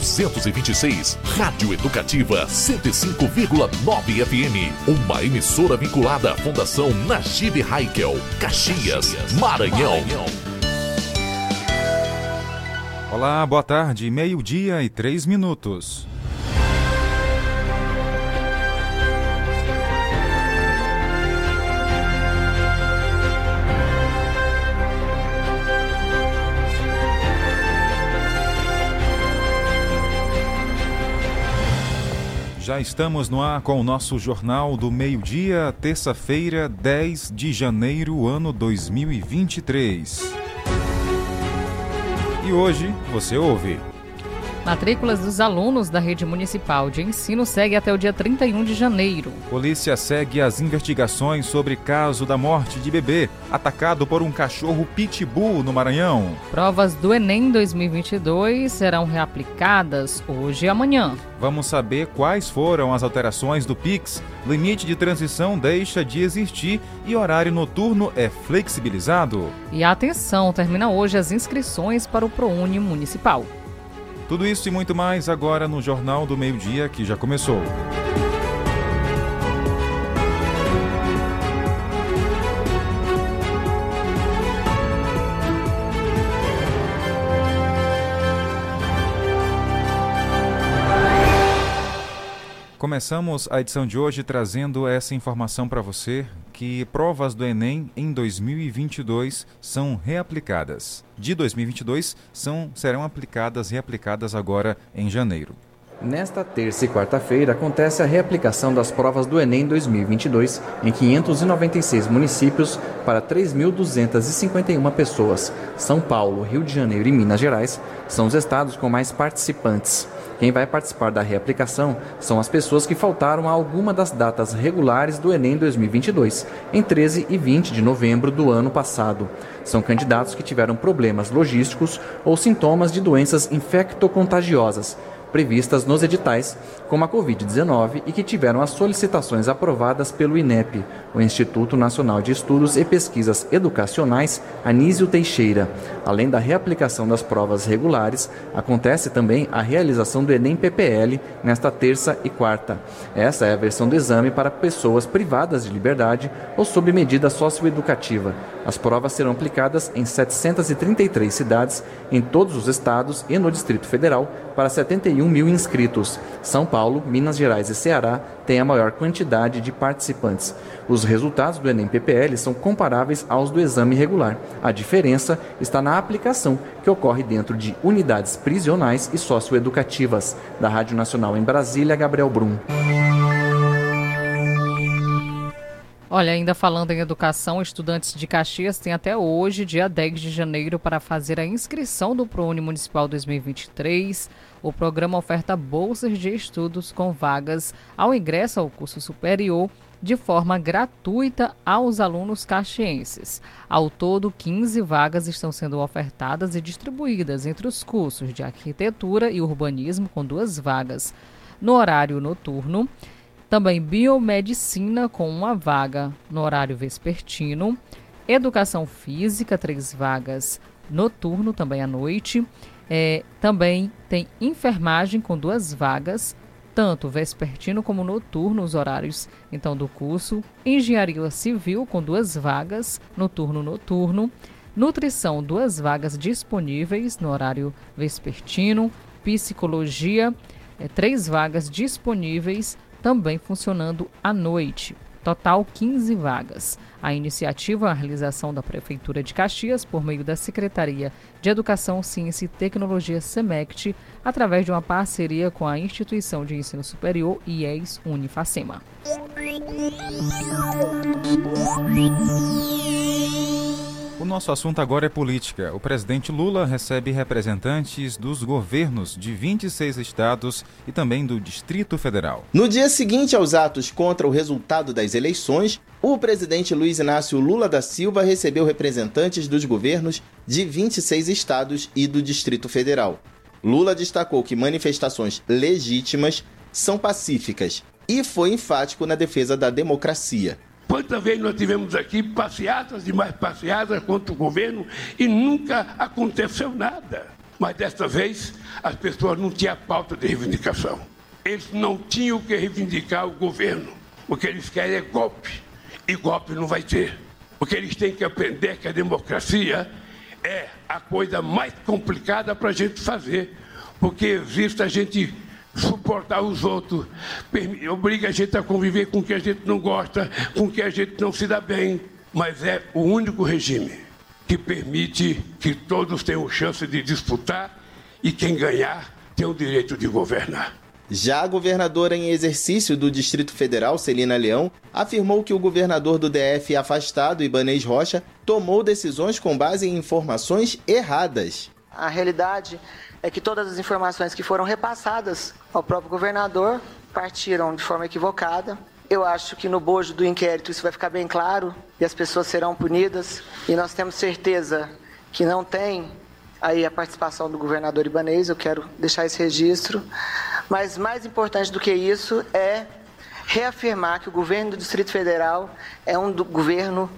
226, Rádio Educativa 105,9 FM. Uma emissora vinculada à Fundação Najib Haikel, Caxias, Maranhão. Olá, boa tarde, meio-dia e três minutos. Já estamos no ar com o nosso Jornal do Meio-Dia, terça-feira, 10 de janeiro, ano 2023. E hoje você ouve. Matrículas dos alunos da rede municipal de ensino segue até o dia 31 de janeiro. Polícia segue as investigações sobre caso da morte de bebê atacado por um cachorro pitbull no Maranhão. Provas do Enem 2022 serão reaplicadas hoje e amanhã. Vamos saber quais foram as alterações do Pix. Limite de transição deixa de existir e horário noturno é flexibilizado. E atenção, termina hoje as inscrições para o ProUni Municipal. Tudo isso e muito mais agora no Jornal do Meio-Dia que já começou. Começamos a edição de hoje trazendo essa informação para você que provas do Enem em 2022 são reaplicadas. De 2022 são serão aplicadas reaplicadas agora em janeiro. Nesta terça e quarta-feira acontece a reaplicação das provas do Enem 2022 em 596 municípios para 3.251 pessoas. São Paulo, Rio de Janeiro e Minas Gerais são os estados com mais participantes. Quem vai participar da reaplicação são as pessoas que faltaram a alguma das datas regulares do Enem 2022, em 13 e 20 de novembro do ano passado. São candidatos que tiveram problemas logísticos ou sintomas de doenças infectocontagiosas previstas nos editais, como a Covid-19, e que tiveram as solicitações aprovadas pelo INEP, o Instituto Nacional de Estudos e Pesquisas Educacionais Anísio Teixeira. Além da reaplicação das provas regulares, acontece também a realização do Enem PPL nesta terça e quarta. Essa é a versão do exame para pessoas privadas de liberdade ou sob medida socioeducativa. As provas serão aplicadas em 733 cidades em todos os estados e no Distrito Federal para 71 mil inscritos. São Paulo, Minas Gerais e Ceará têm a maior quantidade de participantes. Os resultados do Enem PPL são comparáveis aos do exame regular. A diferença está na aplicação, que ocorre dentro de unidades prisionais e socioeducativas. Da Rádio Nacional em Brasília, Gabriel Brum. Olha, ainda falando em educação, estudantes de Caxias têm até hoje, dia 10 de janeiro, para fazer a inscrição do ProUni Municipal 2023. O programa oferta bolsas de estudos com vagas ao ingresso ao curso superior de forma gratuita aos alunos caxienses. Ao todo, 15 vagas estão sendo ofertadas e distribuídas entre os cursos de arquitetura e urbanismo, com duas vagas. No horário noturno, também biomedicina com uma vaga no horário vespertino, educação física, três vagas noturno, também à noite. É, também tem enfermagem com duas vagas, tanto vespertino como noturno, os horários então do curso. Engenharia civil com duas vagas, noturno noturno. Nutrição, duas vagas disponíveis no horário vespertino. Psicologia, é, três vagas disponíveis também funcionando à noite. Total 15 vagas. A iniciativa a realização da Prefeitura de Caxias por meio da Secretaria de Educação, Ciência e Tecnologia SEMECT, através de uma parceria com a Instituição de Ensino Superior IES Unifacema. O nosso assunto agora é política. O presidente Lula recebe representantes dos governos de 26 estados e também do Distrito Federal. No dia seguinte aos atos contra o resultado das eleições, o presidente Luiz Inácio Lula da Silva recebeu representantes dos governos de 26 estados e do Distrito Federal. Lula destacou que manifestações legítimas são pacíficas e foi enfático na defesa da democracia. Quantas vezes nós tivemos aqui passeatas e mais passeatas contra o governo e nunca aconteceu nada. Mas desta vez as pessoas não tinham pauta de reivindicação. Eles não tinham que reivindicar o governo. O que eles querem é golpe. E golpe não vai ter. O que eles têm que aprender é que a democracia é a coisa mais complicada para a gente fazer. Porque existe a gente suportar os outros, obriga a gente a conviver com que a gente não gosta, com que a gente não se dá bem. Mas é o único regime que permite que todos tenham chance de disputar e quem ganhar tem o direito de governar. Já a governadora em exercício do Distrito Federal, Celina Leão, afirmou que o governador do DF afastado, Ibanês Rocha, tomou decisões com base em informações erradas. A realidade é que todas as informações que foram repassadas ao próprio governador partiram de forma equivocada. Eu acho que no bojo do inquérito isso vai ficar bem claro e as pessoas serão punidas. E nós temos certeza que não tem aí a participação do governador Ibanês, eu quero deixar esse registro. Mas mais importante do que isso é reafirmar que o governo do Distrito Federal é um governo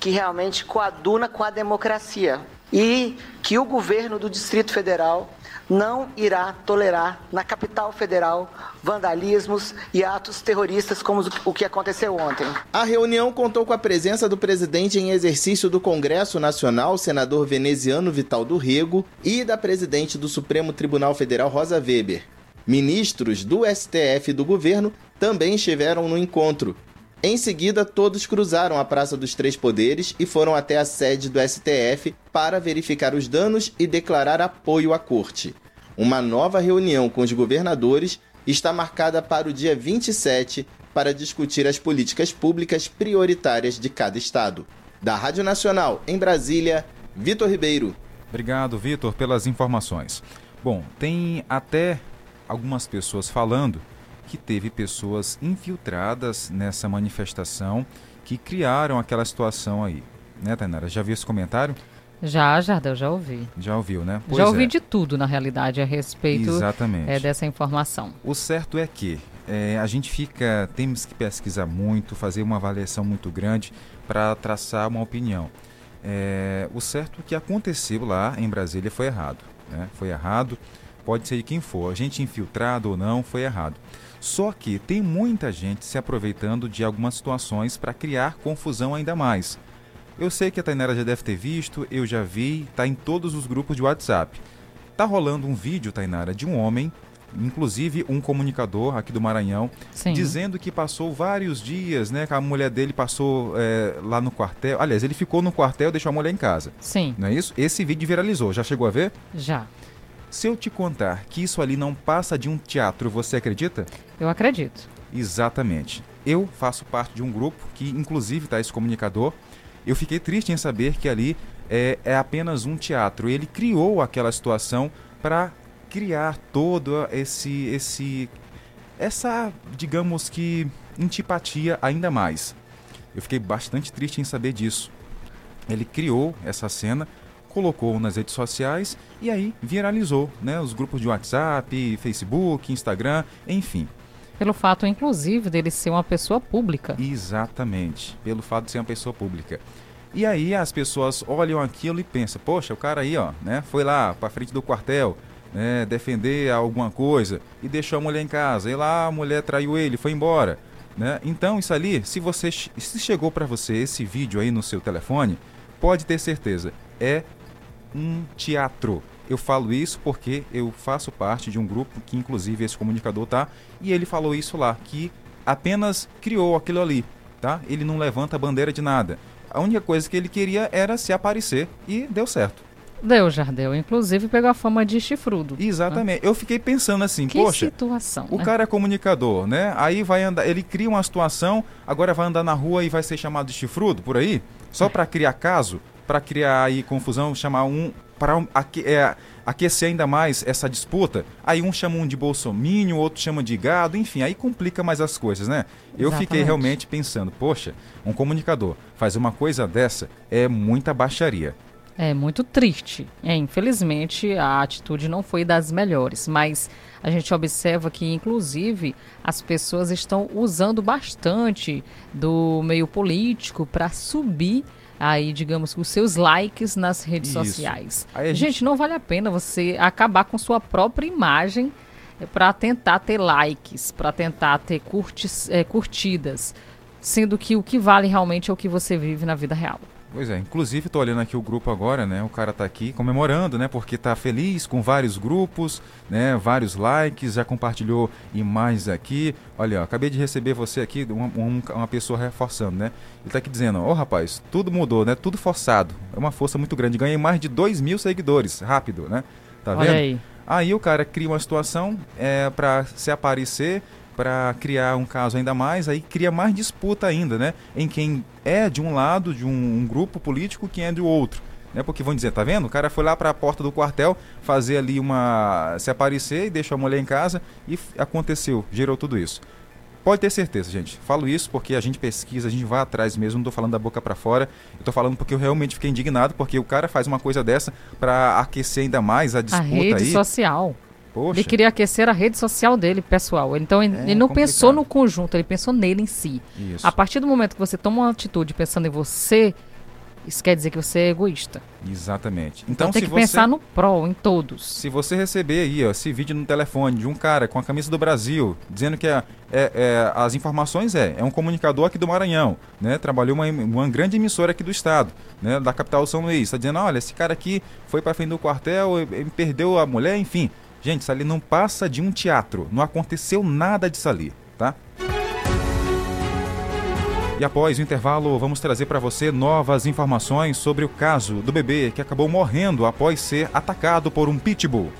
que realmente coaduna com a democracia e que o governo do Distrito Federal não irá tolerar na capital federal vandalismos e atos terroristas como o que aconteceu ontem. A reunião contou com a presença do presidente em exercício do Congresso Nacional, senador veneziano Vital do Rego, e da presidente do Supremo Tribunal Federal, Rosa Weber. Ministros do STF e do governo também estiveram no encontro. Em seguida, todos cruzaram a Praça dos Três Poderes e foram até a sede do STF para verificar os danos e declarar apoio à corte. Uma nova reunião com os governadores está marcada para o dia 27 para discutir as políticas públicas prioritárias de cada estado. Da Rádio Nacional, em Brasília, Vitor Ribeiro. Obrigado, Vitor, pelas informações. Bom, tem até algumas pessoas falando que teve pessoas infiltradas nessa manifestação que criaram aquela situação aí. Né, Tainara? Já viu esse comentário? Já, Jardel, já ouvi. Já ouviu, né? Pois já ouvi é. de tudo, na realidade, a respeito Exatamente. É, dessa informação. O certo é que é, a gente fica, temos que pesquisar muito, fazer uma avaliação muito grande para traçar uma opinião. É, o certo que aconteceu lá em Brasília foi errado. Né? Foi errado, pode ser de quem for, a gente infiltrado ou não, foi errado. Só que tem muita gente se aproveitando de algumas situações para criar confusão ainda mais. Eu sei que a Tainara já deve ter visto, eu já vi, tá em todos os grupos de WhatsApp. Tá rolando um vídeo, Tainara, de um homem, inclusive um comunicador aqui do Maranhão, Sim. dizendo que passou vários dias, né? Que a mulher dele passou é, lá no quartel. Aliás, ele ficou no quartel e deixou a mulher em casa. Sim. Não é isso? Esse vídeo viralizou. Já chegou a ver? Já. Se eu te contar que isso ali não passa de um teatro, você acredita? Eu acredito. Exatamente. Eu faço parte de um grupo que, inclusive, está esse comunicador. Eu fiquei triste em saber que ali é, é apenas um teatro. Ele criou aquela situação para criar todo esse, esse, essa, digamos que, antipatia ainda mais. Eu fiquei bastante triste em saber disso. Ele criou essa cena colocou nas redes sociais e aí viralizou, né? Os grupos de WhatsApp, Facebook, Instagram, enfim. Pelo fato, inclusive, dele ser uma pessoa pública. Exatamente, pelo fato de ser uma pessoa pública. E aí as pessoas olham aquilo e pensam, poxa, o cara aí, ó, né, foi lá para frente do quartel, né, defender alguma coisa e deixou a mulher em casa. E lá a mulher traiu ele, foi embora, né? Então isso ali, se você se chegou para você esse vídeo aí no seu telefone, pode ter certeza é um teatro. Eu falo isso porque eu faço parte de um grupo que, inclusive, esse comunicador tá, e ele falou isso lá, que apenas criou aquilo ali, tá? Ele não levanta bandeira de nada. A única coisa que ele queria era se aparecer e deu certo. Deu, Jardel. Inclusive pegou a fama de chifrudo. Exatamente. Eu fiquei pensando assim, Que poxa, situação, o né? cara é comunicador, né? Aí vai andar, ele cria uma situação, agora vai andar na rua e vai ser chamado de chifrudo por aí, só pra criar caso, pra criar aí confusão, chamar um para um, aque- é, aquecer ainda mais essa disputa. Aí um chama um de bolsomínio, outro chama de gado, enfim, aí complica mais as coisas, né? Eu fiquei Exatamente. realmente pensando, poxa, um comunicador fazer uma coisa dessa é muita baixaria. É muito triste. É, infelizmente, a atitude não foi das melhores, mas a gente observa que, inclusive, as pessoas estão usando bastante do meio político para subir aí, digamos, os seus likes nas redes Isso. sociais. Aí gente... gente- não vale a pena você acabar com sua própria imagem para tentar ter likes, para tentar ter curtis, é, curtidas, sendo que o que vale realmente é o que você vive na vida real. Pois é, inclusive tô olhando aqui o grupo agora, né? O cara tá aqui comemorando, né? Porque tá feliz com vários grupos, né? Vários likes, já compartilhou imagens aqui. Olha, ó, acabei de receber você aqui, uma, um- uma pessoa reforçando, né? Ele tá aqui dizendo, ó, rapaz, tudo mudou, né? Tudo forçado. É uma força muito grande. Ganhei mais de 2 mil seguidores, rápido, né? Tá Olha vendo? aí. Aí o cara cria uma situação é, para se aparecer, para criar um caso ainda mais, aí cria mais disputa ainda, né? Em quem é de um lado, de um, um grupo político, quem é do outro. Né? Porque vão dizer, tá vendo? O cara foi lá para a porta do quartel fazer ali uma. se aparecer e deixou a mulher em casa e aconteceu, gerou tudo isso. Pode ter certeza, gente. Falo isso porque a gente pesquisa, a gente vai atrás mesmo, não tô falando da boca para fora. Eu tô falando porque eu realmente fiquei indignado, porque o cara faz uma coisa dessa para aquecer ainda mais a A disputa rede aí. social. Poxa. Ele queria aquecer a rede social dele, pessoal. Então ele, É ele não complicado. pensou no conjunto, ele pensou nele em si. Isso. A partir do momento que você toma uma atitude pensando em você, isso quer dizer que você é egoísta. Exatamente. Então, Então, tem que você pensar no pró, em todos. se você receber aí ó, esse vídeo no telefone de um cara com a camisa do Brasil, dizendo que é, é- é- as informações é, é um comunicador aqui do Maranhão, né? Trabalhou uma, uma grande emissora aqui do estado, né? Da capital São Luís. Está dizendo, olha, esse cara aqui foi para frente do quartel, perdeu a mulher, enfim. Gente, isso ali não passa de um teatro. Não aconteceu nada disso ali, tá? E após o intervalo, vamos trazer para você novas informações sobre o caso do bebê que acabou morrendo após ser atacado por um pitbull.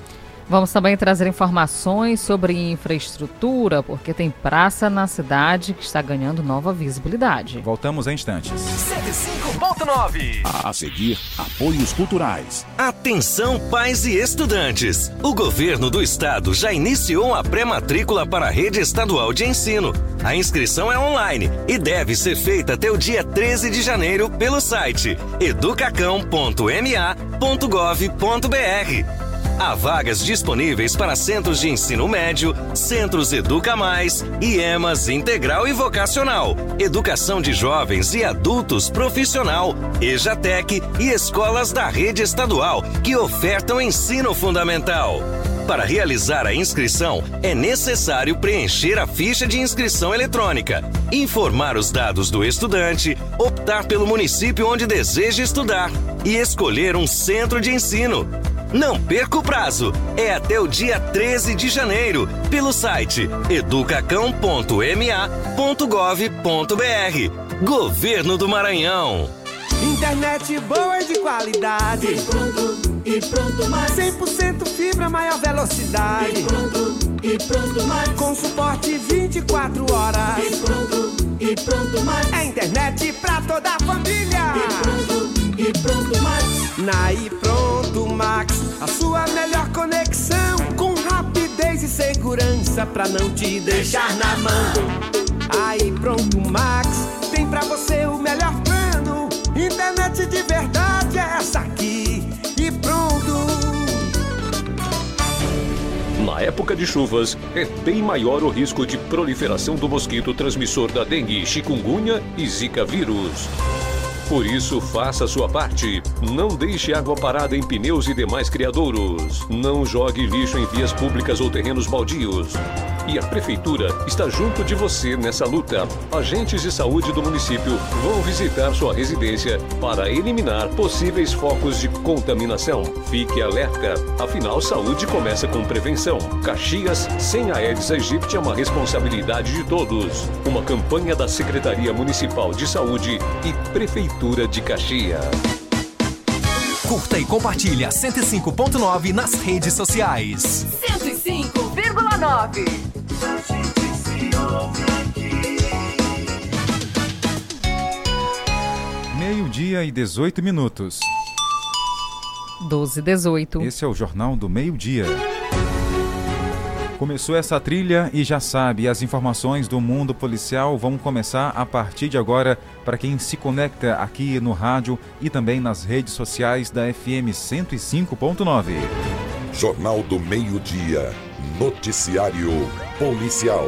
Vamos também trazer informações sobre infraestrutura, porque tem praça na cidade que está ganhando nova visibilidade. Voltamos em instantes. 105.9. A seguir, apoios culturais. Atenção, pais e estudantes! O governo do estado já iniciou a pré-matrícula para a rede estadual de ensino. A inscrição é online e deve ser feita até o dia 13 de janeiro pelo site educacão.ma.gov.br. Há vagas disponíveis para centros de ensino médio, centros Educa Mais, IEMAS integral e vocacional, educação de jovens e adultos profissional, EJATEC e escolas da rede estadual que ofertam ensino fundamental. Para realizar a inscrição, é necessário preencher a ficha de inscrição eletrônica, informar os dados do estudante, optar pelo município onde deseja estudar e escolher um centro de ensino. Não perca o prazo. É até o dia 13 de janeiro, pelo site educacão.ma.gov.br. Governo do Maranhão. Internet boa e de qualidade. E pronto, e pronto mais. 100% fibra, maior velocidade. E pronto, e pronto mais. Com suporte 24 horas. E pronto, e pronto mais. É internet pra toda a família. E pronto, e pronto mais. Na e pronto Max, a sua melhor conexão. Com rapidez e segurança pra não te deixar na mão. Aí pronto Max, tem pra você o melhor plano. Internet de verdade é essa aqui. E pronto. Na época de chuvas, é bem maior o risco de proliferação do mosquito transmissor da dengue, chikungunya e zika vírus. Por isso, faça sua parte. Não deixe água parada em pneus e demais criadouros. Não jogue lixo em vias públicas ou terrenos baldios. E a Prefeitura está junto de você nessa luta. Agentes de saúde do município vão visitar sua residência para eliminar possíveis focos de contaminação. Fique alerta, afinal, saúde começa com prevenção. Caxias sem a Aedes aegypti é uma responsabilidade de todos. Uma campanha da Secretaria Municipal de Saúde e Prefeitura de Caxias. Curta e compartilha 105.9 nas redes sociais. 105,9. Meio-dia e 18 minutos. 12 e 18. Esse é o Jornal do Meio-Dia. Começou essa trilha e já sabe, as informações do mundo policial vão começar a partir de agora para quem se conecta aqui no rádio e também nas redes sociais da FM 105.9. Jornal do Meio-Dia. Noticiário Policial.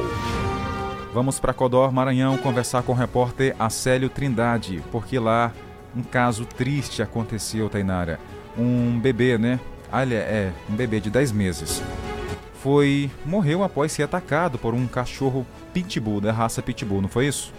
Vamos para Codor, Maranhão, conversar com o repórter Acélio Trindade, porque lá um caso triste aconteceu, Tainara. Um bebê, né? Olha, é, um bebê de 10 meses. Foi. morreu após ser atacado por um cachorro pitbull, da raça pitbull, não foi isso?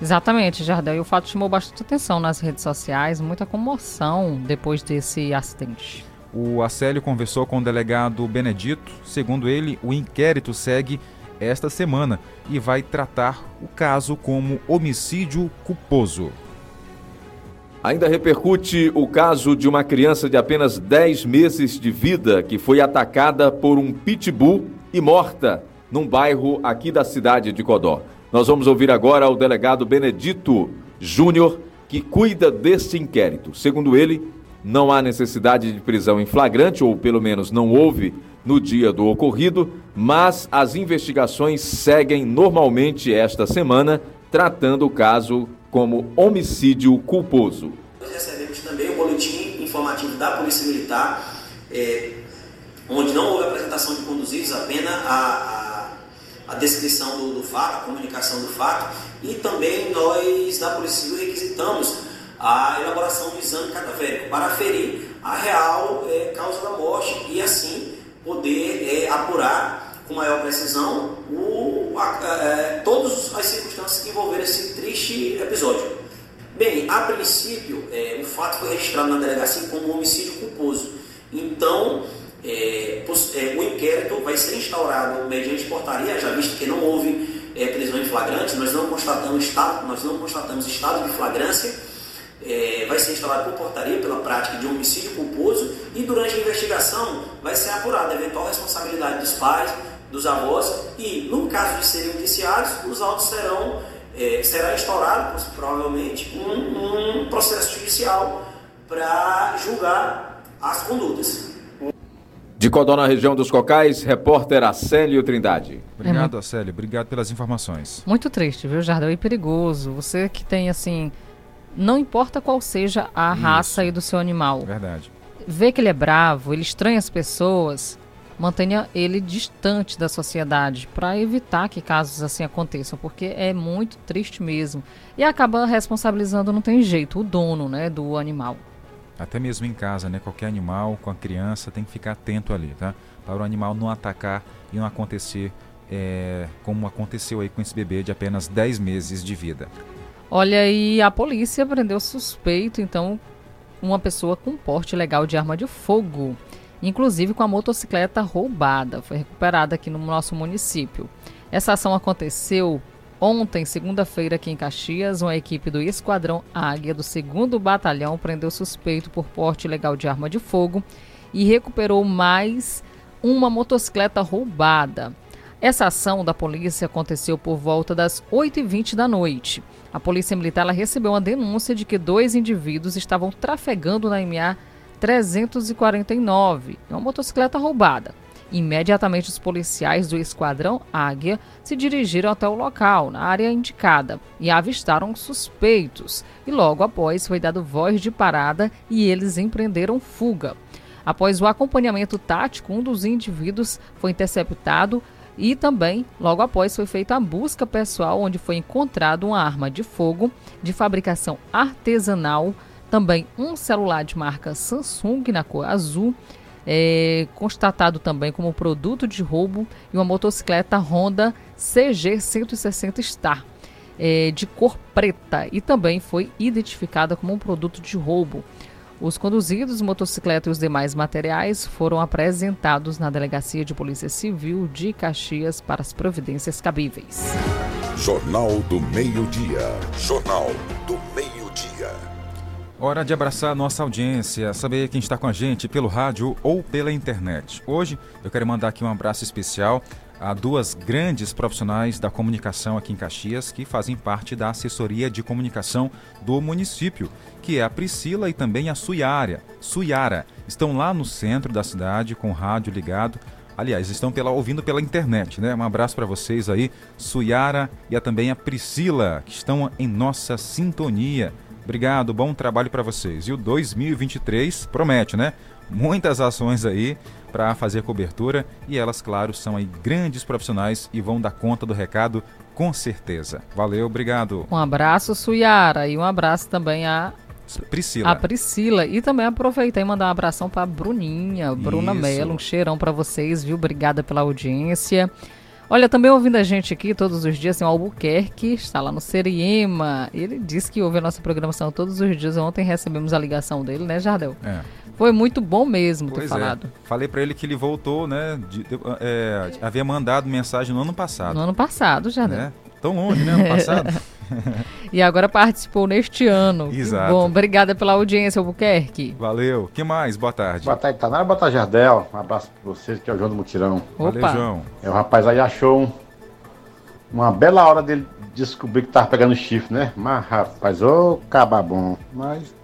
Exatamente, Jardel. E o fato chamou bastante atenção nas redes sociais, muita comoção depois desse acidente. O Acélio conversou com o delegado Benedito. Segundo ele, o inquérito segue esta semana e vai tratar o caso como homicídio culposo. Ainda repercute o caso de uma criança de apenas 10 meses de vida que foi atacada por um pitbull e morta num bairro aqui da cidade de Codó. Nós vamos ouvir agora o delegado Benedito Júnior, que cuida deste inquérito. Segundo ele, não há necessidade de prisão em flagrante, ou pelo menos não houve no dia do ocorrido, mas as investigações seguem normalmente esta semana, tratando o caso como homicídio culposo. Nós recebemos também o boletim informativo da Polícia Militar, é, onde não houve apresentação de conduzidos, apenas a, a, a descrição do, do, fato, a comunicação do fato, e também nós da Polícia Civil requisitamos a elaboração do exame cadavérico para aferir a real é, causa da morte e assim poder é, apurar com maior precisão o, a, é, todas as circunstâncias que envolveram esse triste episódio. Bem, a princípio, é, o fato foi registrado na delegacia como um homicídio culposo. Então, é, o inquérito vai ser instaurado mediante portaria, já visto que não houve prisão em flagrante, nós não constatamos estado, nós não constatamos estado de flagrância, é, vai ser instaurado por portaria pela prática de homicídio culposo e durante a investigação vai ser apurada a eventual responsabilidade dos pais, dos avós e, no caso de serem indiciados, os autos serão, é, será instaurado, provavelmente, um, um processo judicial para julgar as condutas. De Codó, na região dos Cocais, repórter Acélio Trindade. Obrigado, Acélio. Obrigado pelas informações. Muito triste, viu, Jardel? E perigoso. Você que tem, assim, não importa qual seja a Isso. raça aí do seu animal. Verdade. Vê que ele é bravo, ele estranha as pessoas, mantenha ele distante da sociedade para evitar que casos assim aconteçam, porque é muito triste mesmo. E acaba responsabilizando, não tem jeito, o dono né, do animal. Até mesmo em casa, né? Qualquer animal com a criança tem que ficar atento ali, tá? Para o animal não atacar e não acontecer é, como aconteceu aí com esse bebê de apenas 10 meses de vida. Olha, e a polícia prendeu suspeito, então, uma pessoa com porte legal de arma de fogo, inclusive com a motocicleta roubada. Foi recuperada aqui no nosso município. Essa ação aconteceu ontem, segunda-feira, aqui em Caxias. Uma equipe do Esquadrão Águia do 2 Batalhão prendeu suspeito por porte legal de arma de fogo e recuperou mais uma motocicleta roubada. Essa ação da polícia aconteceu por volta das 8h20 da noite. A Polícia Militar recebeu uma denúncia de que dois indivíduos estavam trafegando na MA 349, uma motocicleta roubada. Imediatamente, os policiais do Esquadrão Águia se dirigiram até o local, na área indicada, e avistaram suspeitos. E logo após foi dado voz de parada e eles empreenderam fuga. Após o acompanhamento tático, um dos indivíduos foi interceptado e também, logo após, foi feita a busca pessoal, onde foi encontrado uma arma de fogo de fabricação artesanal, também um celular de marca Samsung na cor azul, é, constatado também como produto de roubo e uma motocicleta Honda CG 160 Star. É, de cor preta e também foi identificada como um produto de roubo. Os conduzidos, motocicleta e os demais materiais foram apresentados na Delegacia de Polícia Civil de Caxias para as providências cabíveis. Jornal do Meio-Dia. Jornal do Meio-Dia. Hora de abraçar nossa audiência, saber quem está com a gente pelo rádio ou pela internet. Hoje eu quero mandar aqui um abraço especial a duas grandes profissionais da comunicação aqui em Caxias que fazem parte da assessoria de comunicação do município, que é a Priscila e também a Suiara. Suiara estão lá no centro da cidade com o rádio ligado. Aliás, estão pela, ouvindo pela internet, né? Um abraço para vocês aí, Suiara e a, também a Priscila, que estão em nossa sintonia. Obrigado, bom trabalho para vocês. E o 2023 promete, né? Muitas ações aí para fazer cobertura e elas, claro, são aí grandes profissionais e vão dar conta do recado com certeza. Valeu, obrigado. Um abraço, Suyara, e um abraço também a Priscila. A Priscila. E também aproveitar e mandar um abração para Bruninha, Bruna Mello. Um cheirão para vocês, viu? Obrigada pela audiência. Olha, também ouvindo a gente aqui todos os dias, tem o Albuquerque, está lá no Seriema. Ele disse que ouve a nossa programação todos os dias. Ontem recebemos a ligação dele, né, Jardel? É. Foi muito bom mesmo pois ter falado. É. Falei para ele que ele voltou, né? De, de, é, havia mandado mensagem no ano passado. No ano passado, já, né? Tão longe, né? Ano passado. e agora participou neste ano. Exato. Que bom, obrigada pela audiência, Albuquerque. Valeu. que mais? Boa tarde. Boa tarde, Tanara. Boa tarde, Jardel. Um abraço para vocês, que é o João do Mutirão. Opa. Valeu, João. É, o rapaz aí achou um, uma bela hora dele descobrir que tava pegando chifre, né? Mas, rapaz, ô cababom. Mas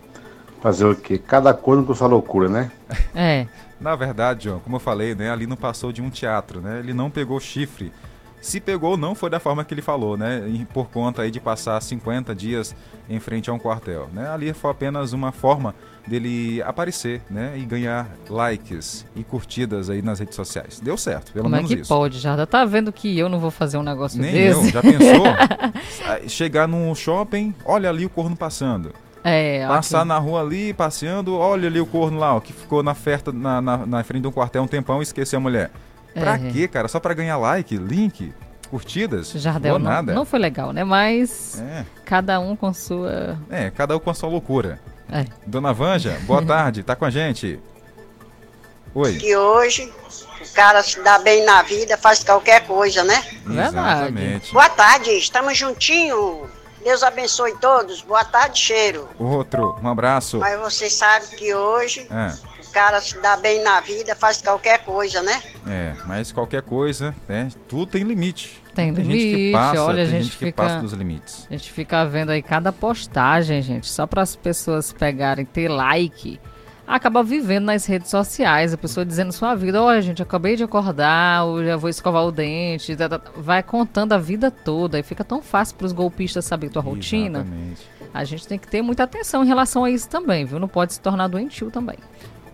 fazer o quê? Cada coisa com sua loucura, né? É. Na verdade, João, como eu falei, né, ali não passou de um teatro, né? Ele não pegou chifre. Se pegou, não foi da forma que ele falou, né? E por conta aí de passar 50 dias em frente a um quartel, né? Ali foi apenas uma forma dele aparecer, né? E ganhar likes e curtidas aí nas redes sociais. Deu certo, pelo Como menos é que isso. pode, já Tá vendo que eu não vou fazer um negócio Nem desse? eu, já pensou? Chegar num shopping, olha ali o corno passando. É, Passar aqui. na rua ali, passeando, olha ali o corno lá, ó, que ficou na oferta na, na, na frente de um quartel um tempão e esqueceu a mulher. Pra É. quê, cara? Só pra ganhar like, link, curtidas? Jardel, Ou não, nada. não foi legal, né? Mas É. cada um com sua. É, cada um com a sua loucura. É. Dona Vanja, boa tarde, tá com a gente. Oi. Que hoje o cara se dá bem na vida, faz qualquer coisa, né? Exatamente. Boa tarde, estamos juntinho. Deus abençoe todos. Boa tarde, cheiro. Outro, um abraço. Mas você sabe que hoje É, o cara se dá bem na vida, faz qualquer coisa, né? é, mas qualquer coisa, né? Tudo tem limite. Tem gente que limite, passa, olha, a tem gente gente que fica- passa dos limites. A gente fica vendo aí cada postagem, gente, só para as pessoas pegarem, ter like. Acaba vivendo nas redes sociais, a pessoa dizendo sua vida, olha gente, acabei de acordar, eu já vou escovar o dente, tá, tá, tá. vai contando a vida toda e fica tão fácil para os golpistas saber tua rotina. Exatamente. A gente tem que ter muita atenção em relação a isso também, viu? Não pode se tornar doentio também.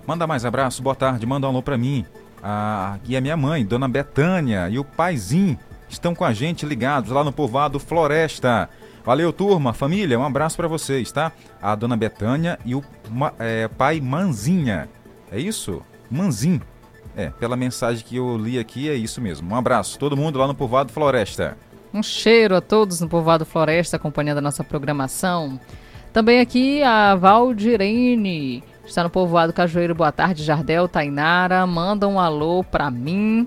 Manda mais abraço, boa tarde, manda um alô pra mim. Ah, e a minha mãe, Dona Betânia, e o paizinho estão com a gente ligados lá no povoado Floresta. Valeu, turma, família, um abraço pra vocês, tá? A Dona Betânia e o é, pai Manzinha. É isso? Manzin. É, pela mensagem que eu li aqui, é isso mesmo. Um abraço, todo mundo lá no povoado Floresta. Um cheiro a todos no Povoado Floresta acompanhando a nossa programação. Também aqui a Valdirene, está no Povoado Cajueiro. Boa tarde, Jardel, Tainara. Manda um alô pra mim.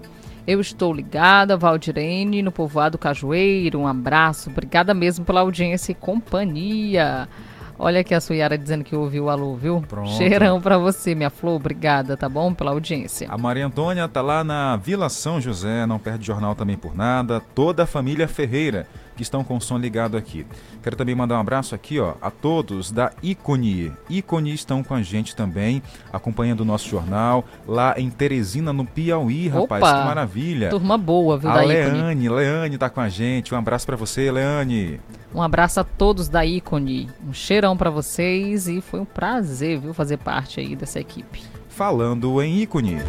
Eu estou ligada, Valdirene, no Povoado Cajueiro. Um abraço. Obrigada mesmo pela audiência e companhia. Olha aqui a Suiara dizendo que ouviu o alô, viu? Pronto. Cheirão pra você, minha flor. Obrigada, tá bom? Pela audiência. A Maria Antônia tá lá na Vila São José, não perde jornal também por nada. Toda a família Ferreira que estão com o som ligado aqui. Quero também mandar um abraço aqui, ó, a todos da Icone. Icone estão com a gente também, acompanhando o nosso jornal lá em Teresina, no Piauí, rapaz. Opa! Que maravilha. Turma boa, viu, a da Icone. Leane, Leane tá com a gente. Um abraço pra você, Leane. Um abraço a todos da Icone. Um cheirão pra vocês e foi um prazer, viu, fazer parte aí dessa equipe. Falando em ícone.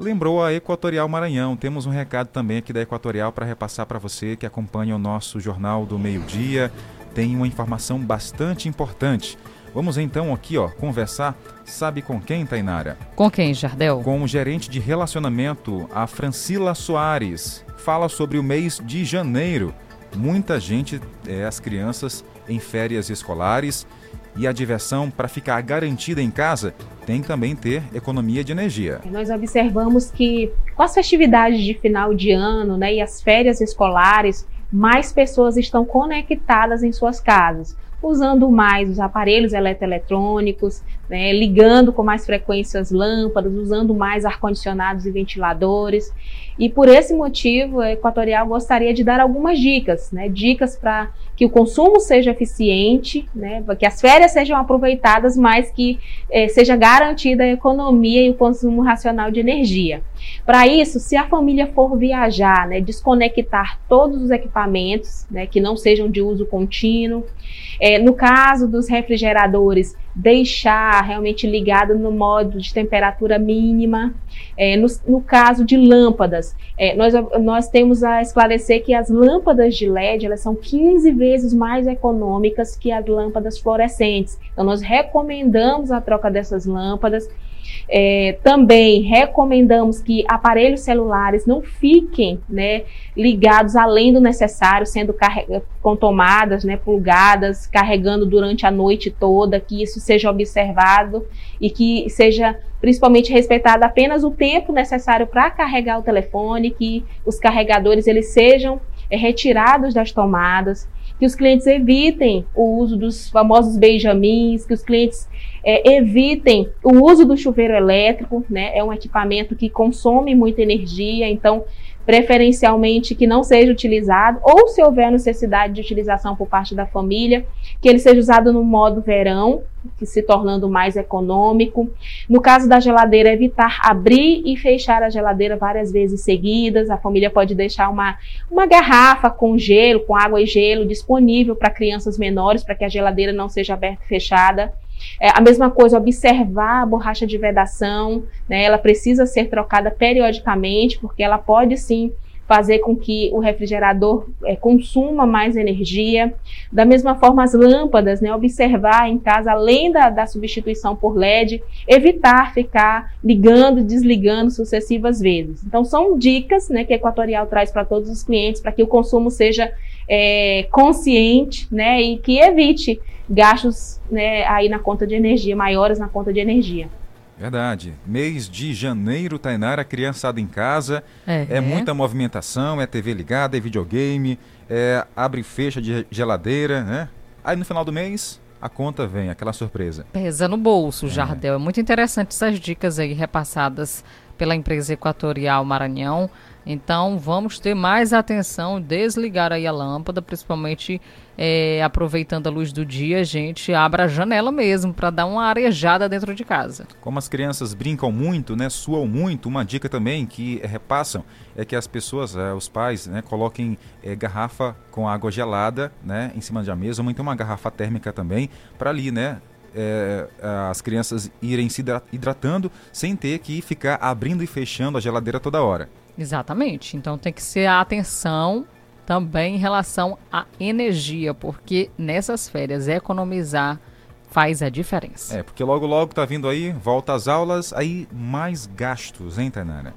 Lembrou a Equatorial Maranhão. Temos um recado também aqui da Equatorial para repassar para você que acompanha o nosso Jornal do Meio-Dia. Tem uma informação bastante importante. Vamos então aqui, ó, conversar. Sabe com quem, Tainara? Com quem, Jardel? Com o gerente de relacionamento, a Francila Soares. Fala sobre o mês de janeiro. Muita gente, é, as crianças em férias escolares e a diversão para ficar garantida em casa tem que também ter economia de energia. Nós observamos que com as festividades de final de ano né, e as férias escolares, mais pessoas estão conectadas em suas casas usando mais os aparelhos eletroeletrônicos, né, ligando com mais frequência as lâmpadas, usando mais ar-condicionados e ventiladores. E por esse motivo, a Equatorial gostaria de dar algumas dicas, né, dicas para que o consumo seja eficiente, né, que as férias sejam aproveitadas, mas que eh, seja garantida a economia e o consumo racional de energia. Para isso, se a família for viajar, né, desconectar todos os equipamentos né, que não sejam de uso contínuo, é, no caso dos refrigeradores, deixar realmente ligado no modo de temperatura mínima. É, no, no, caso de lâmpadas, é, nós, nós temos a esclarecer que as lâmpadas de LED elas são 15 vezes mais econômicas que as lâmpadas fluorescentes. Então, nós recomendamos a troca dessas lâmpadas. É, também recomendamos que aparelhos celulares não fiquem né, ligados além do necessário, sendo com tomadas né, plugadas, carregando durante a noite toda, que isso seja observado e que seja principalmente respeitado apenas o tempo necessário para carregar o telefone, que os carregadores eles sejam é, retirados das tomadas que os clientes evitem o uso dos famosos beijamins, que os clientes é, evitem o uso do chuveiro elétrico, né? É um equipamento que consome muita energia, então preferencialmente que não seja utilizado, ou se houver necessidade de utilização por parte da família, que ele seja usado no modo verão, se tornando mais econômico. No caso da geladeira, evitar abrir e fechar a geladeira várias vezes seguidas. A família pode deixar uma, uma garrafa com gelo, com água e gelo disponível para crianças menores, para que a geladeira não seja aberta e fechada. É, a mesma coisa, observar a borracha de vedação, né, ela precisa ser trocada periodicamente, porque ela pode sim fazer com que o refrigerador é, consuma mais energia. Da mesma forma, as lâmpadas, né, observar em casa, além da, da substituição por LED, evitar ficar ligando e desligando sucessivas vezes. Então, são dicas né, que a Equatorial traz para todos os clientes para que o consumo seja é, consciente né, e que evite gastos né, aí na conta de energia, maiores na conta de energia. Verdade. Mês de janeiro, Tainara, criançada em casa. É, é, muita movimentação, é TV ligada, é videogame, é abre e fecha de geladeira, né? Aí no final do mês, a conta vem, aquela surpresa. Pesa no bolso, é. Jardel. É muito interessante essas dicas aí repassadas pela empresa Equatorial Maranhão. Então vamos ter mais atenção, desligar aí a lâmpada, principalmente é, aproveitando a luz do dia, a gente abre a janela mesmo para dar uma arejada dentro de casa. Como as crianças brincam muito, né, suam muito, uma dica também que repassam é que as pessoas, é, os pais, né, coloquem é, garrafa com água gelada, né, em cima da mesa, ou então uma garrafa térmica também, para ali, né, é, as crianças irem se hidratando sem ter que ficar abrindo e fechando a geladeira toda hora. Exatamente. Então tem que ser a atenção também em relação à energia, porque nessas férias economizar faz a diferença. É, porque logo logo tá vindo aí, volta às aulas, aí mais gastos, hein, Tainara?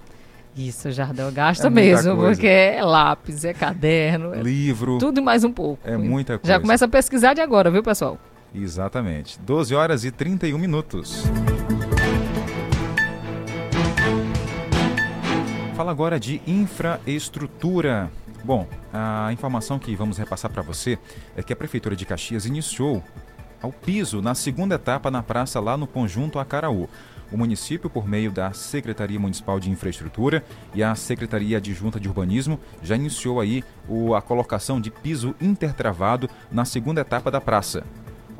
Isso, Jardel, gasta é mesmo, porque é lápis, é caderno, é livro. Tudo e mais um pouco. É muita coisa. Já começa a pesquisar de agora, viu, pessoal? Exatamente. 12 horas e 31 minutos. Fala agora de infraestrutura. Bom, a informação que vamos repassar para você é que a Prefeitura de Caxias iniciou ao piso na segunda etapa na praça lá no Conjunto Acaraú. O município, por meio da Secretaria Municipal de Infraestrutura e a Secretaria Adjunta de Urbanismo, já iniciou aí a colocação de piso intertravado na segunda etapa da praça.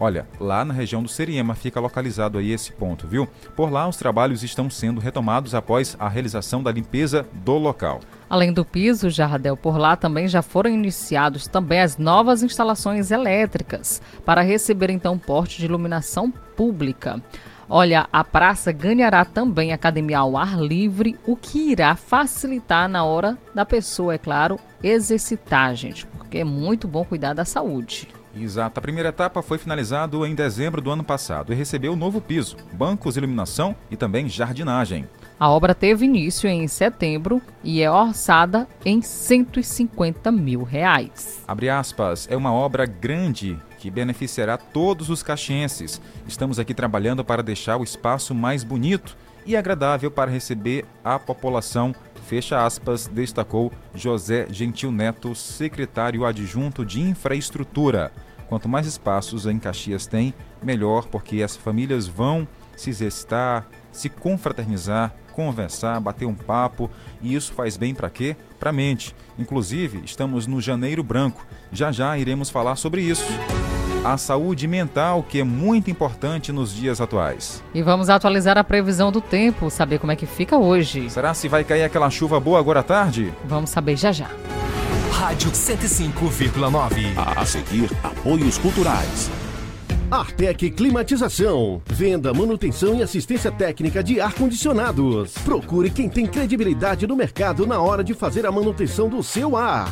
Olha, lá na região do Seriema fica localizado aí esse ponto, viu? Por lá, os trabalhos estão sendo retomados após a realização da limpeza do local. Além do piso, Jardel, por lá também já foram iniciados também as novas instalações elétricas para receber então porte de iluminação pública. Olha, a praça ganhará também academia ao ar livre, o que irá facilitar na hora da pessoa, é claro, exercitar, gente, porque é muito bom cuidar da saúde. Exato. A primeira etapa foi finalizada em dezembro do ano passado e recebeu novo piso, bancos, iluminação e também jardinagem. A obra teve início em setembro e é orçada em 150 mil reais. Abre aspas, é uma obra grande que beneficiará todos os caxienses. Estamos aqui trabalhando para deixar o espaço mais bonito e agradável para receber a população. Fecha aspas, destacou José Gentil Neto, secretário adjunto de infraestrutura. Quanto mais espaços em Caxias tem, melhor, porque as famílias vão se exercitar, se confraternizar, conversar, bater um papo, e isso faz bem para quê? Para a mente. Inclusive, estamos no Janeiro Branco. Já já iremos falar sobre isso a saúde mental, que é muito importante nos dias atuais. E vamos atualizar a previsão do tempo, saber como é que fica hoje. Será se vai cair aquela chuva boa agora à tarde? Vamos saber já já. Rádio 105,9. A seguir, apoios culturais. Artec Climatização. Venda, manutenção e assistência técnica de ar-condicionados. Procure quem tem credibilidade no mercado na hora de fazer a manutenção do seu ar.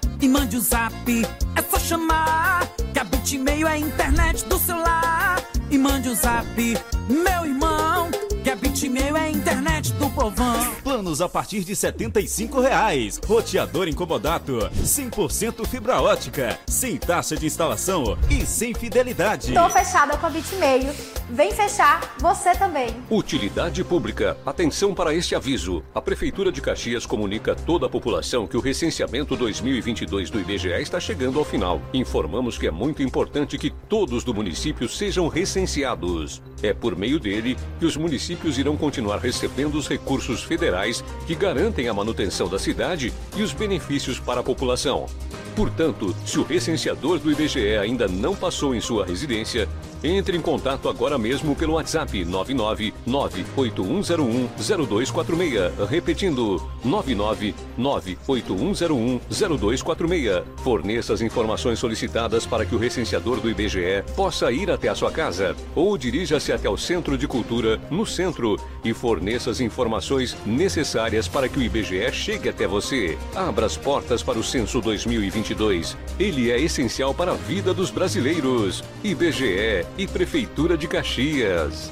E mande o um zap, é só chamar. Que a Bitmail é a internet do celular. E mande o um zap, meu irmão. Que a Bitmail é a internet do povão. Planos a partir de 75 reais. Roteador incomodato. 100% fibra ótica. Sem taxa de instalação e sem fidelidade. Tô fechada com a Bitmail. Vem fechar você também. Utilidade pública. Atenção para este aviso. A Prefeitura de Caxias comunica a toda a população que o recenseamento 2022 do IBGE está chegando ao final. Informamos que é muito importante que todos do município sejam recenseados. É por meio dele que os municípios irão continuar recebendo os recursos federais que garantem a manutenção da cidade e os benefícios para a população. Portanto, se o recenseador do IBGE ainda não passou em sua residência, entre em contato agora mesmo pelo WhatsApp 99981010246. Repetindo, 99981010246. Forneça as informações solicitadas para que o recenseador do IBGE possa ir até a sua casa ou dirija-se até o Centro de Cultura, no centro, e forneça as informações necessárias para que o IBGE chegue até você. Abra as portas para o censo 2022. Ele é essencial para a vida dos brasileiros. IBGE e Prefeitura de Caxias.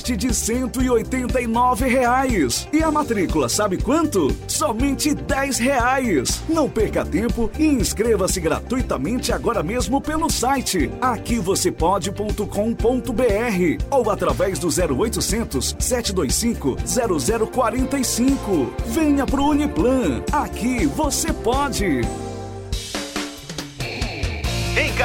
de 189 reais. E a matrícula, sabe quanto? Somente 10 reais. Não perca tempo e inscreva-se gratuitamente agora mesmo pelo site aqui você pode.com.br ou através do 0800 725 0045. Venha pro Uniplan. Aqui você pode.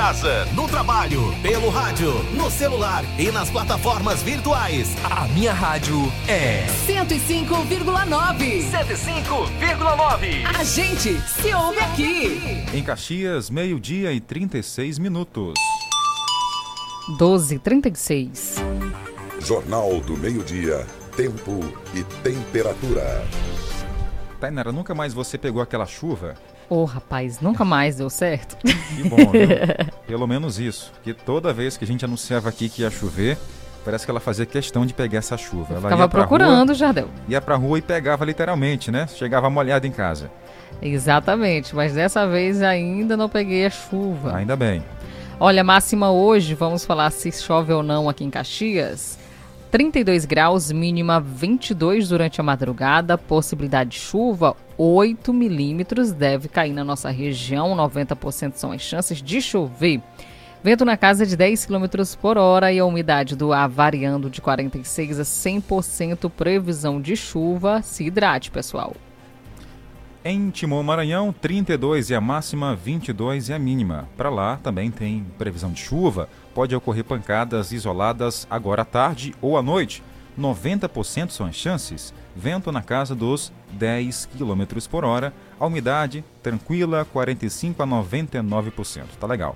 Casa, no trabalho, pelo rádio, no celular e nas plataformas virtuais. A minha rádio é 105,9. 105,9. A gente se ouve aqui. Em Caxias, meio-dia e 36 minutos. 12 36. Jornal do Meio-Dia, Tempo e Temperatura. Tainara, nunca mais você pegou aquela chuva? Ô, oh, rapaz, nunca mais deu certo. Que bom, viu? Pelo menos isso. Porque toda vez que a gente anunciava aqui que ia chover, parece que ela fazia questão de pegar essa chuva. Ela Ficava procurando, rua, Jardel. Ia pra rua e pegava literalmente, né? Chegava molhada em casa. Exatamente, mas dessa vez ainda não peguei a chuva. Ainda bem. Olha, máxima hoje, vamos falar se chove ou não aqui em Caxias. 32 graus, mínima 22 durante a madrugada, possibilidade de chuva 8 milímetros deve cair na nossa região, 90% são as chances de chover. Vento na casa de 10 km por hora e a umidade do ar variando de 46% a 100%, previsão de chuva. Se hidrate, pessoal. Em Timor Maranhão, 32 e a máxima, 22 e a mínima. Para lá também tem previsão de chuva. Pode ocorrer pancadas isoladas agora à tarde ou à noite. 90% são as chances. Vento na casa dos 10 km por hora. A umidade tranquila, 45 a 99%. Tá legal.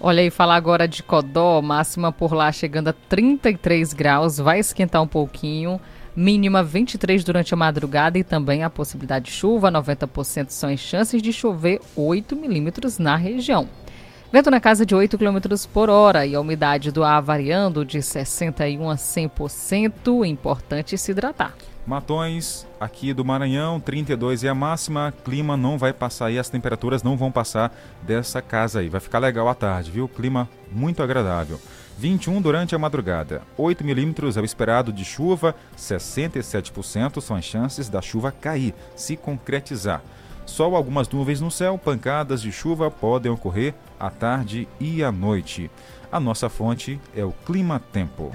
Olha aí, falar agora de Codó, máxima por lá chegando a 33 graus, vai esquentar um pouquinho mínima 23 durante a madrugada e também a possibilidade de chuva, 90% são as chances de chover 8 milímetros na região. Vento na casa de 8 km por hora e a umidade do ar variando de 61% a 100%. Importante se hidratar. Matões, aqui do Maranhão, 32 é a máxima. Clima não vai passar aí, as temperaturas não vão passar dessa casa aí. Vai ficar legal à tarde, viu? Clima muito agradável. 21 durante a madrugada. 8 milímetros é o esperado de chuva, 67% são as chances da chuva cair, se concretizar. Só algumas nuvens no céu, pancadas de chuva podem ocorrer à tarde e à noite. A nossa fonte é o Clima Tempo.